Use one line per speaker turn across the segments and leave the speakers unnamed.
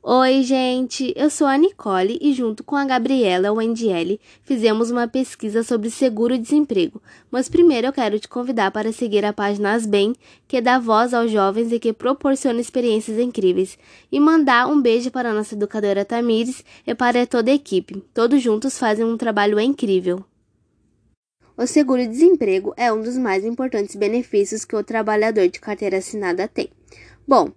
Oi, gente! Eu sou a Nicole e, junto com a Gabriela Wendiele, fizemos uma pesquisa sobre seguro-desemprego. Mas primeiro eu quero te convidar para seguir a página Asbem, que dá voz aos jovens e que proporciona experiências incríveis. E mandar um beijo para a nossa educadora Tamires e para toda a equipe. Todos juntos fazem um trabalho incrível. O seguro-desemprego é um dos mais importantes benefícios que o trabalhador de carteira assinada tem. Bom,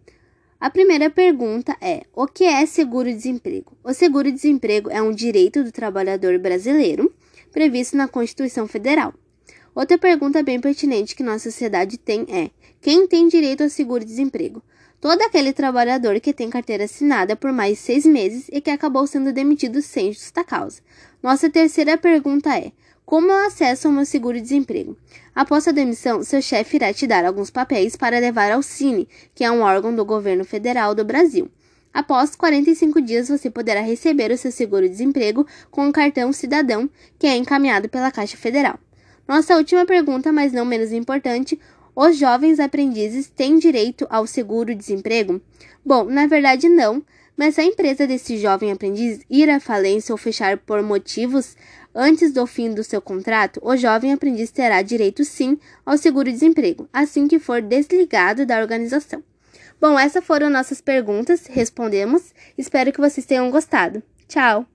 a primeira pergunta é: o que é seguro-desemprego? O seguro-desemprego é um direito do trabalhador brasileiro previsto na Constituição Federal. Outra pergunta bem pertinente que nossa sociedade tem é: quem tem direito ao seguro-desemprego? Todo aquele trabalhador que tem carteira assinada por mais seis meses e que acabou sendo demitido sem justa causa. Nossa terceira pergunta é: como eu acesso ao meu seguro-desemprego? Após a demissão, seu chefe irá te dar alguns papéis para levar ao Cine, que é um órgão do governo federal do Brasil. Após 45 dias, você poderá receber o seu seguro-desemprego com um cartão cidadão que é encaminhado pela Caixa Federal. Nossa última pergunta, mas não menos importante: os jovens aprendizes têm direito ao seguro-desemprego? Bom, na verdade não, mas a empresa desse jovem aprendiz ir à falência ou fechar por motivos Antes do fim do seu contrato, o jovem aprendiz terá direito sim ao seguro-desemprego, assim que for desligado da organização. Bom, essas foram nossas perguntas, respondemos. Espero que vocês tenham gostado. Tchau!